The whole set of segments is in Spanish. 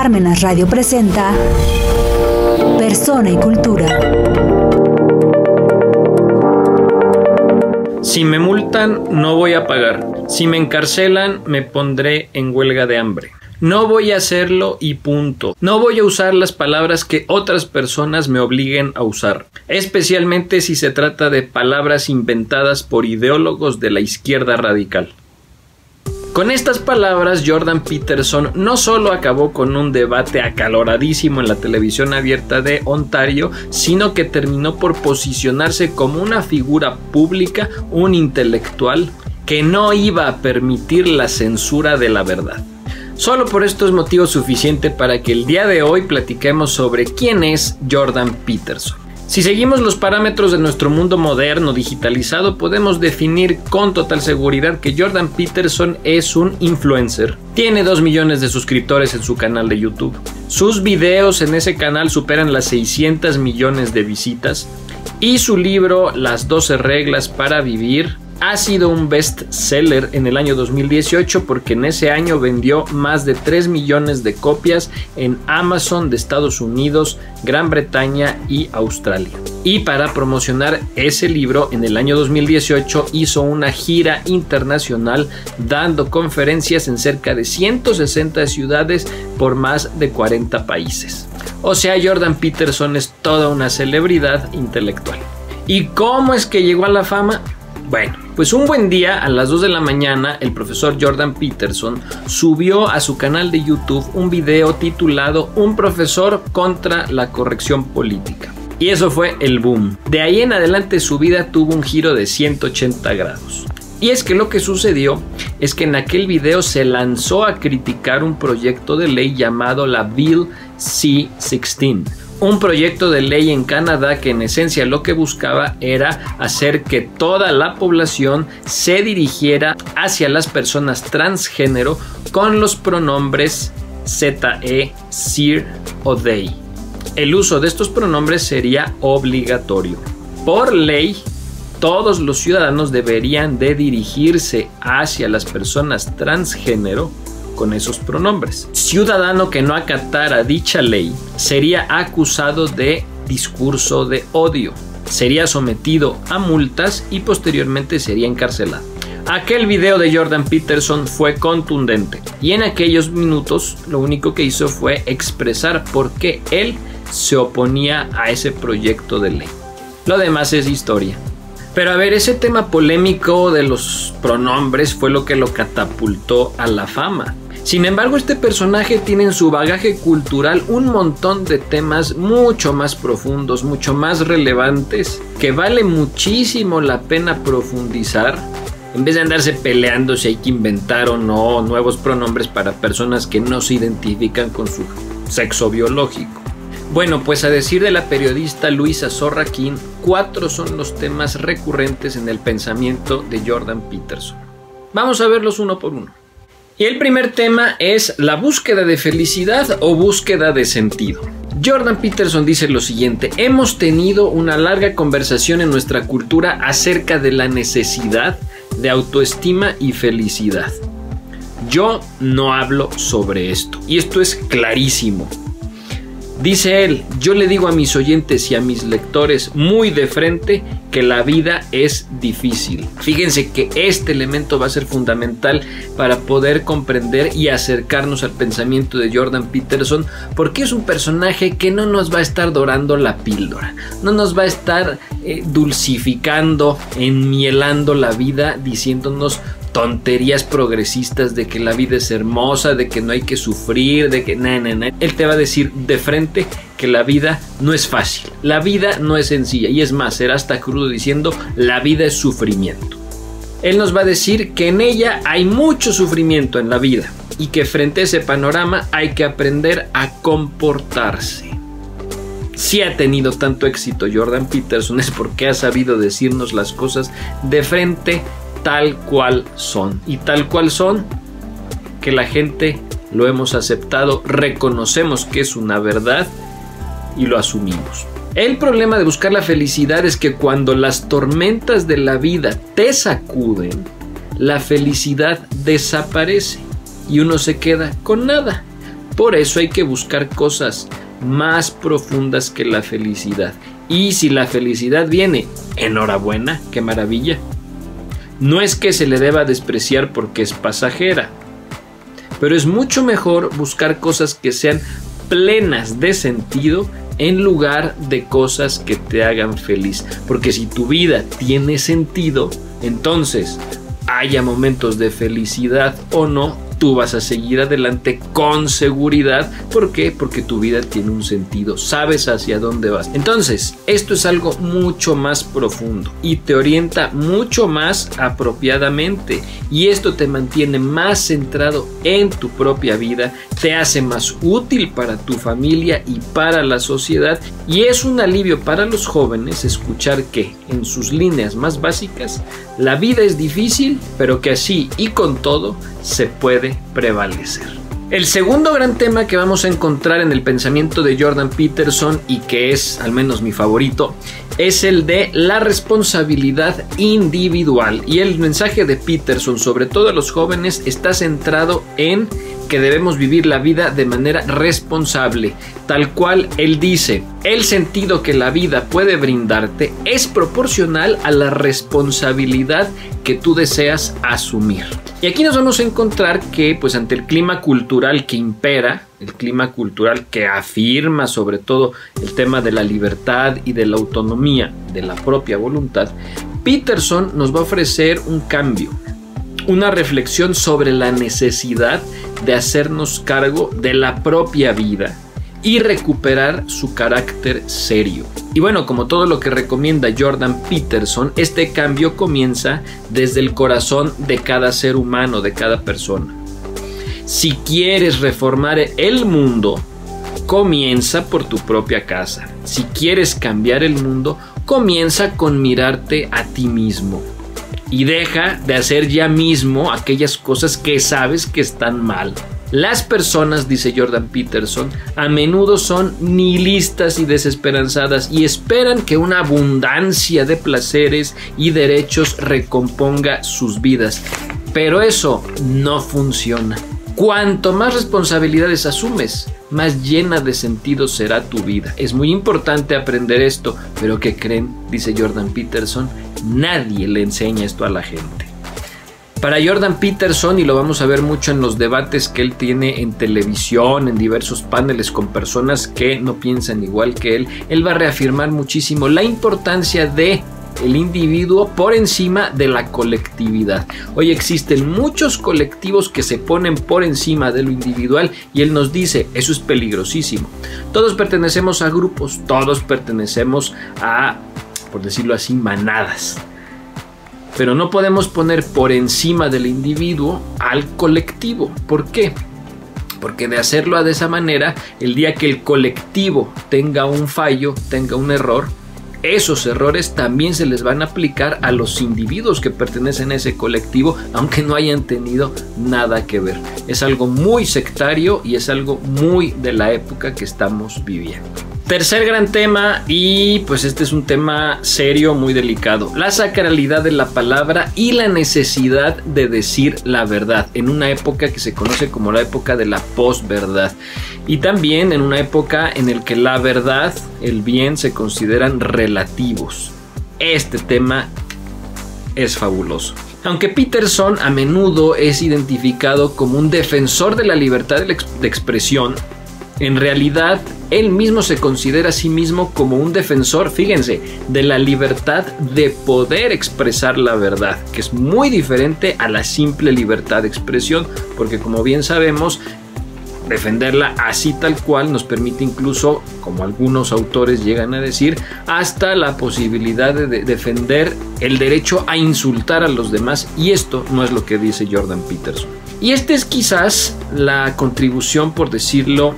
Parmenas Radio presenta Persona y Cultura. Si me multan, no voy a pagar. Si me encarcelan, me pondré en huelga de hambre. No voy a hacerlo y punto. No voy a usar las palabras que otras personas me obliguen a usar, especialmente si se trata de palabras inventadas por ideólogos de la izquierda radical. Con estas palabras, Jordan Peterson no solo acabó con un debate acaloradísimo en la televisión abierta de Ontario, sino que terminó por posicionarse como una figura pública, un intelectual, que no iba a permitir la censura de la verdad. Solo por esto es motivo suficiente para que el día de hoy platiquemos sobre quién es Jordan Peterson. Si seguimos los parámetros de nuestro mundo moderno digitalizado, podemos definir con total seguridad que Jordan Peterson es un influencer. Tiene 2 millones de suscriptores en su canal de YouTube. Sus videos en ese canal superan las 600 millones de visitas. Y su libro Las 12 reglas para vivir ha sido un best seller en el año 2018 porque en ese año vendió más de 3 millones de copias en Amazon de Estados Unidos, Gran Bretaña y Australia. Y para promocionar ese libro en el año 2018 hizo una gira internacional dando conferencias en cerca de 160 ciudades por más de 40 países. O sea, Jordan Peterson es toda una celebridad intelectual. ¿Y cómo es que llegó a la fama? Bueno, pues un buen día a las 2 de la mañana el profesor Jordan Peterson subió a su canal de YouTube un video titulado Un profesor contra la corrección política. Y eso fue el boom. De ahí en adelante su vida tuvo un giro de 180 grados. Y es que lo que sucedió es que en aquel video se lanzó a criticar un proyecto de ley llamado la Bill C-16 un proyecto de ley en Canadá que en esencia lo que buscaba era hacer que toda la población se dirigiera hacia las personas transgénero con los pronombres ZE, SIR o THEY. El uso de estos pronombres sería obligatorio. Por ley, todos los ciudadanos deberían de dirigirse hacia las personas transgénero con esos pronombres. Ciudadano que no acatara dicha ley sería acusado de discurso de odio, sería sometido a multas y posteriormente sería encarcelado. Aquel video de Jordan Peterson fue contundente y en aquellos minutos lo único que hizo fue expresar por qué él se oponía a ese proyecto de ley. Lo demás es historia. Pero a ver, ese tema polémico de los pronombres fue lo que lo catapultó a la fama. Sin embargo, este personaje tiene en su bagaje cultural un montón de temas mucho más profundos, mucho más relevantes, que vale muchísimo la pena profundizar. En vez de andarse peleando si hay que inventar o no nuevos pronombres para personas que no se identifican con su sexo biológico. Bueno, pues a decir de la periodista Luisa Sorraquín, cuatro son los temas recurrentes en el pensamiento de Jordan Peterson. Vamos a verlos uno por uno. Y el primer tema es la búsqueda de felicidad o búsqueda de sentido. Jordan Peterson dice lo siguiente, hemos tenido una larga conversación en nuestra cultura acerca de la necesidad de autoestima y felicidad. Yo no hablo sobre esto, y esto es clarísimo. Dice él, yo le digo a mis oyentes y a mis lectores muy de frente que la vida es difícil. Fíjense que este elemento va a ser fundamental para poder comprender y acercarnos al pensamiento de Jordan Peterson porque es un personaje que no nos va a estar dorando la píldora, no nos va a estar eh, dulcificando, enmielando la vida diciéndonos tonterías progresistas de que la vida es hermosa, de que no hay que sufrir, de que na, na, na. Él te va a decir de frente que la vida no es fácil, la vida no es sencilla y es más, será hasta crudo diciendo la vida es sufrimiento. Él nos va a decir que en ella hay mucho sufrimiento en la vida y que frente a ese panorama hay que aprender a comportarse. Si ha tenido tanto éxito Jordan Peterson es porque ha sabido decirnos las cosas de frente tal cual son. Y tal cual son que la gente lo hemos aceptado, reconocemos que es una verdad y lo asumimos. El problema de buscar la felicidad es que cuando las tormentas de la vida te sacuden, la felicidad desaparece y uno se queda con nada. Por eso hay que buscar cosas más profundas que la felicidad. Y si la felicidad viene, enhorabuena, qué maravilla. No es que se le deba despreciar porque es pasajera, pero es mucho mejor buscar cosas que sean plenas de sentido en lugar de cosas que te hagan feliz. Porque si tu vida tiene sentido, entonces haya momentos de felicidad o no, tú vas a seguir adelante con seguridad. ¿Por qué? Porque tu vida tiene un sentido, sabes hacia dónde vas. Entonces, esto es algo mucho más profundo y te orienta mucho más apropiadamente y esto te mantiene más centrado en tu propia vida, te hace más útil para tu familia y para la sociedad y es un alivio para los jóvenes escuchar que en sus líneas más básicas la vida es difícil, pero que así y con todo se puede prevalecer. El segundo gran tema que vamos a encontrar en el pensamiento de Jordan Peterson y que es al menos mi favorito es el de la responsabilidad individual y el mensaje de Peterson sobre todo a los jóvenes está centrado en que debemos vivir la vida de manera responsable, tal cual él dice, el sentido que la vida puede brindarte es proporcional a la responsabilidad que tú deseas asumir. Y aquí nos vamos a encontrar que, pues ante el clima cultural que impera, el clima cultural que afirma sobre todo el tema de la libertad y de la autonomía de la propia voluntad, Peterson nos va a ofrecer un cambio, una reflexión sobre la necesidad de hacernos cargo de la propia vida y recuperar su carácter serio. Y bueno, como todo lo que recomienda Jordan Peterson, este cambio comienza desde el corazón de cada ser humano, de cada persona. Si quieres reformar el mundo, comienza por tu propia casa. Si quieres cambiar el mundo, comienza con mirarte a ti mismo y deja de hacer ya mismo aquellas cosas que sabes que están mal. Las personas, dice Jordan Peterson, a menudo son nihilistas y desesperanzadas y esperan que una abundancia de placeres y derechos recomponga sus vidas. Pero eso no funciona. Cuanto más responsabilidades asumes, más llena de sentido será tu vida. Es muy importante aprender esto, pero ¿qué creen? Dice Jordan Peterson, nadie le enseña esto a la gente. Para Jordan Peterson, y lo vamos a ver mucho en los debates que él tiene en televisión, en diversos paneles con personas que no piensan igual que él, él va a reafirmar muchísimo la importancia de el individuo por encima de la colectividad. Hoy existen muchos colectivos que se ponen por encima de lo individual y él nos dice, eso es peligrosísimo. Todos pertenecemos a grupos, todos pertenecemos a, por decirlo así, manadas. Pero no podemos poner por encima del individuo al colectivo. ¿Por qué? Porque de hacerlo de esa manera, el día que el colectivo tenga un fallo, tenga un error, esos errores también se les van a aplicar a los individuos que pertenecen a ese colectivo, aunque no hayan tenido nada que ver. Es algo muy sectario y es algo muy de la época que estamos viviendo. Tercer gran tema, y pues este es un tema serio, muy delicado, la sacralidad de la palabra y la necesidad de decir la verdad en una época que se conoce como la época de la posverdad y también en una época en la que la verdad, el bien se consideran relativos. Este tema es fabuloso. Aunque Peterson a menudo es identificado como un defensor de la libertad de expresión, en realidad, él mismo se considera a sí mismo como un defensor, fíjense, de la libertad de poder expresar la verdad, que es muy diferente a la simple libertad de expresión, porque como bien sabemos, defenderla así tal cual nos permite incluso, como algunos autores llegan a decir, hasta la posibilidad de defender el derecho a insultar a los demás y esto no es lo que dice Jordan Peterson. Y esta es quizás la contribución, por decirlo,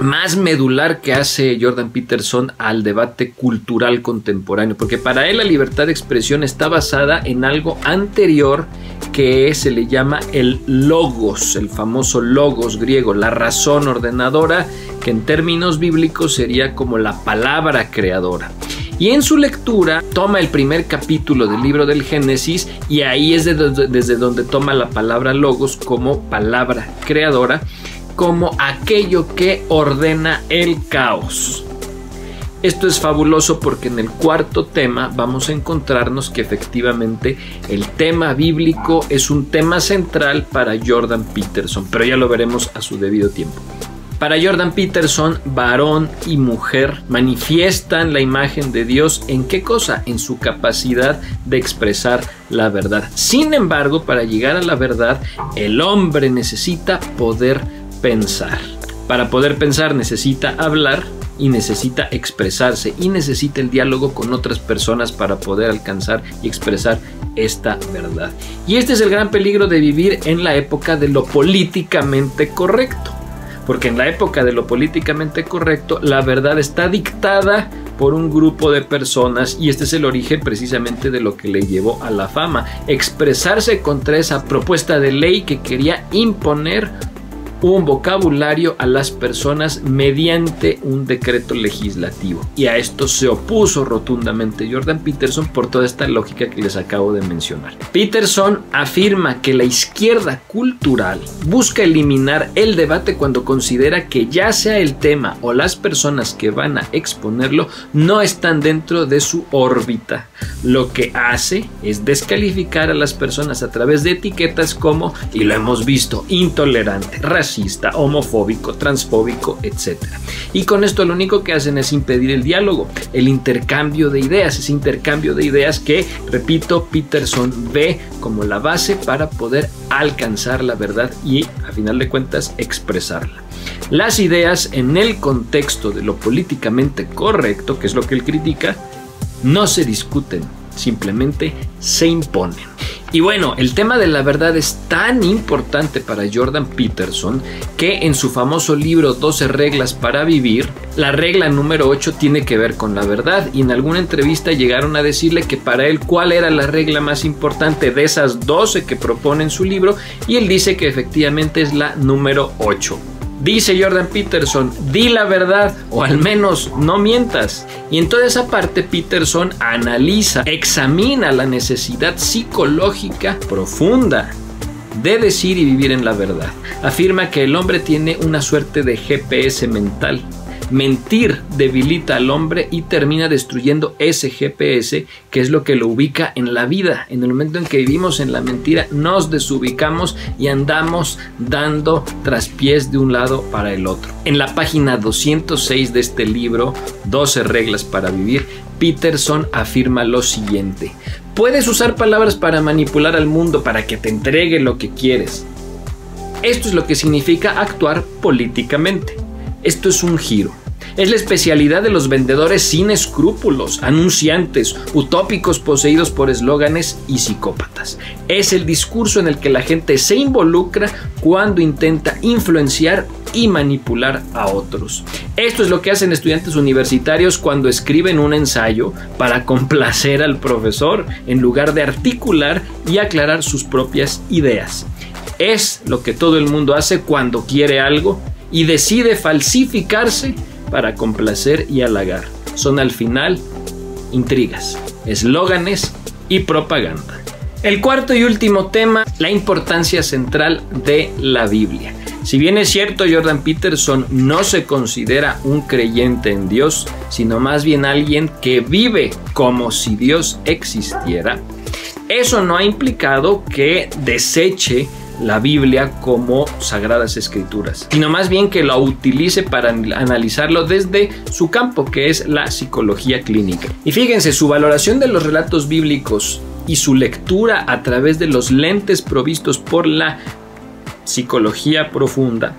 más medular que hace Jordan Peterson al debate cultural contemporáneo, porque para él la libertad de expresión está basada en algo anterior que se le llama el logos, el famoso logos griego, la razón ordenadora, que en términos bíblicos sería como la palabra creadora. Y en su lectura toma el primer capítulo del libro del Génesis y ahí es desde donde toma la palabra logos como palabra creadora como aquello que ordena el caos. Esto es fabuloso porque en el cuarto tema vamos a encontrarnos que efectivamente el tema bíblico es un tema central para Jordan Peterson, pero ya lo veremos a su debido tiempo. Para Jordan Peterson, varón y mujer manifiestan la imagen de Dios en qué cosa? En su capacidad de expresar la verdad. Sin embargo, para llegar a la verdad, el hombre necesita poder pensar. Para poder pensar necesita hablar y necesita expresarse y necesita el diálogo con otras personas para poder alcanzar y expresar esta verdad. Y este es el gran peligro de vivir en la época de lo políticamente correcto. Porque en la época de lo políticamente correcto, la verdad está dictada por un grupo de personas y este es el origen precisamente de lo que le llevó a la fama. Expresarse contra esa propuesta de ley que quería imponer un vocabulario a las personas mediante un decreto legislativo. Y a esto se opuso rotundamente Jordan Peterson por toda esta lógica que les acabo de mencionar. Peterson afirma que la izquierda cultural busca eliminar el debate cuando considera que ya sea el tema o las personas que van a exponerlo no están dentro de su órbita. Lo que hace es descalificar a las personas a través de etiquetas como, y lo hemos visto, intolerante, racista, homofóbico, transfóbico, etc. Y con esto lo único que hacen es impedir el diálogo, el intercambio de ideas, ese intercambio de ideas que, repito, Peterson ve como la base para poder alcanzar la verdad y, a final de cuentas, expresarla. Las ideas en el contexto de lo políticamente correcto, que es lo que él critica, no se discuten, simplemente se imponen. Y bueno, el tema de la verdad es tan importante para Jordan Peterson que en su famoso libro 12 reglas para vivir, la regla número 8 tiene que ver con la verdad y en alguna entrevista llegaron a decirle que para él cuál era la regla más importante de esas 12 que propone en su libro y él dice que efectivamente es la número 8. Dice Jordan Peterson, di la verdad o al menos no mientas. Y en toda esa parte Peterson analiza, examina la necesidad psicológica profunda de decir y vivir en la verdad. Afirma que el hombre tiene una suerte de GPS mental Mentir debilita al hombre y termina destruyendo ese GPS que es lo que lo ubica en la vida. En el momento en que vivimos en la mentira nos desubicamos y andamos dando traspiés de un lado para el otro. En la página 206 de este libro, 12 reglas para vivir, Peterson afirma lo siguiente. Puedes usar palabras para manipular al mundo para que te entregue lo que quieres. Esto es lo que significa actuar políticamente. Esto es un giro. Es la especialidad de los vendedores sin escrúpulos, anunciantes, utópicos poseídos por eslóganes y psicópatas. Es el discurso en el que la gente se involucra cuando intenta influenciar y manipular a otros. Esto es lo que hacen estudiantes universitarios cuando escriben un ensayo para complacer al profesor en lugar de articular y aclarar sus propias ideas. Es lo que todo el mundo hace cuando quiere algo y decide falsificarse para complacer y halagar. Son al final intrigas, eslóganes y propaganda. El cuarto y último tema, la importancia central de la Biblia. Si bien es cierto, Jordan Peterson no se considera un creyente en Dios, sino más bien alguien que vive como si Dios existiera, eso no ha implicado que deseche la Biblia como sagradas escrituras, sino más bien que lo utilice para analizarlo desde su campo, que es la psicología clínica. Y fíjense, su valoración de los relatos bíblicos y su lectura a través de los lentes provistos por la psicología profunda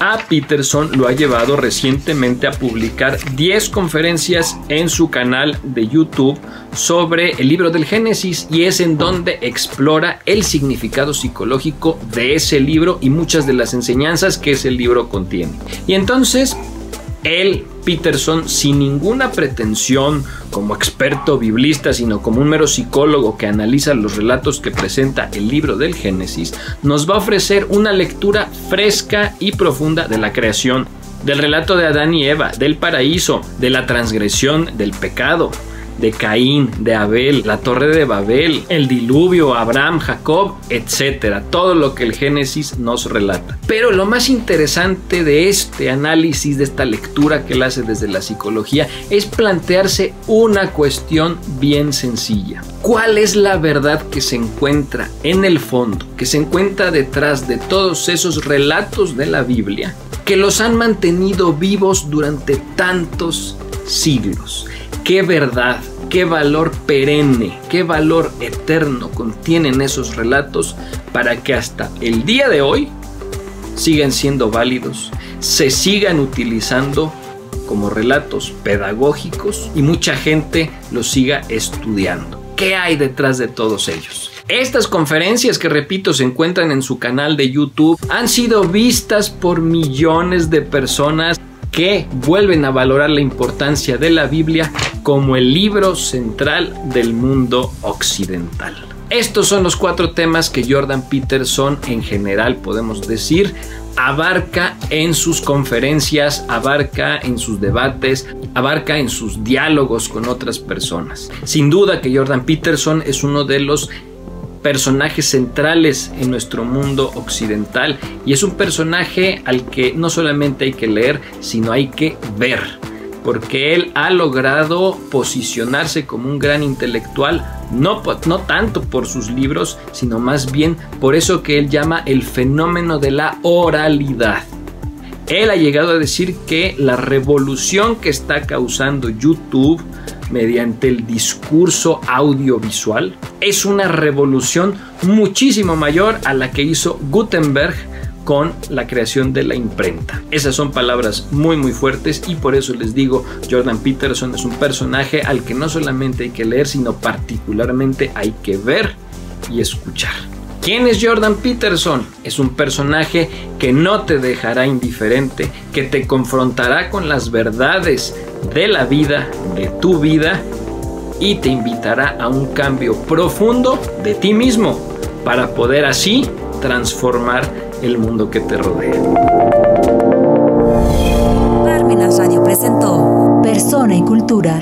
a Peterson lo ha llevado recientemente a publicar 10 conferencias en su canal de YouTube sobre el libro del Génesis y es en donde explora el significado psicológico de ese libro y muchas de las enseñanzas que ese libro contiene. Y entonces él, Peterson, sin ninguna pretensión como experto biblista, sino como un mero psicólogo que analiza los relatos que presenta el libro del Génesis, nos va a ofrecer una lectura fresca y profunda de la creación, del relato de Adán y Eva, del paraíso, de la transgresión, del pecado, de Caín, de Abel, la torre de Babel, el diluvio, Abraham, Jacob, etc. Todo lo que el Génesis nos relata. Pero lo más interesante de este análisis, de esta lectura que él hace desde la psicología, es plantearse una cuestión bien sencilla. ¿Cuál es la verdad que se encuentra en el fondo, que se encuentra detrás de todos esos relatos de la Biblia que los han mantenido vivos durante tantos siglos? Qué verdad, qué valor perenne, qué valor eterno contienen esos relatos para que hasta el día de hoy sigan siendo válidos, se sigan utilizando como relatos pedagógicos y mucha gente los siga estudiando. ¿Qué hay detrás de todos ellos? Estas conferencias que repito se encuentran en su canal de YouTube han sido vistas por millones de personas que vuelven a valorar la importancia de la Biblia como el libro central del mundo occidental. Estos son los cuatro temas que Jordan Peterson en general podemos decir abarca en sus conferencias, abarca en sus debates, abarca en sus diálogos con otras personas. Sin duda que Jordan Peterson es uno de los personajes centrales en nuestro mundo occidental y es un personaje al que no solamente hay que leer, sino hay que ver, porque él ha logrado posicionarse como un gran intelectual, no, no tanto por sus libros, sino más bien por eso que él llama el fenómeno de la oralidad. Él ha llegado a decir que la revolución que está causando YouTube mediante el discurso audiovisual es una revolución muchísimo mayor a la que hizo Gutenberg con la creación de la imprenta. Esas son palabras muy muy fuertes y por eso les digo, Jordan Peterson es un personaje al que no solamente hay que leer, sino particularmente hay que ver y escuchar. ¿Quién es Jordan Peterson? Es un personaje que no te dejará indiferente, que te confrontará con las verdades de la vida, de tu vida, y te invitará a un cambio profundo de ti mismo para poder así transformar el mundo que te rodea. Radio presentó Persona y Cultura.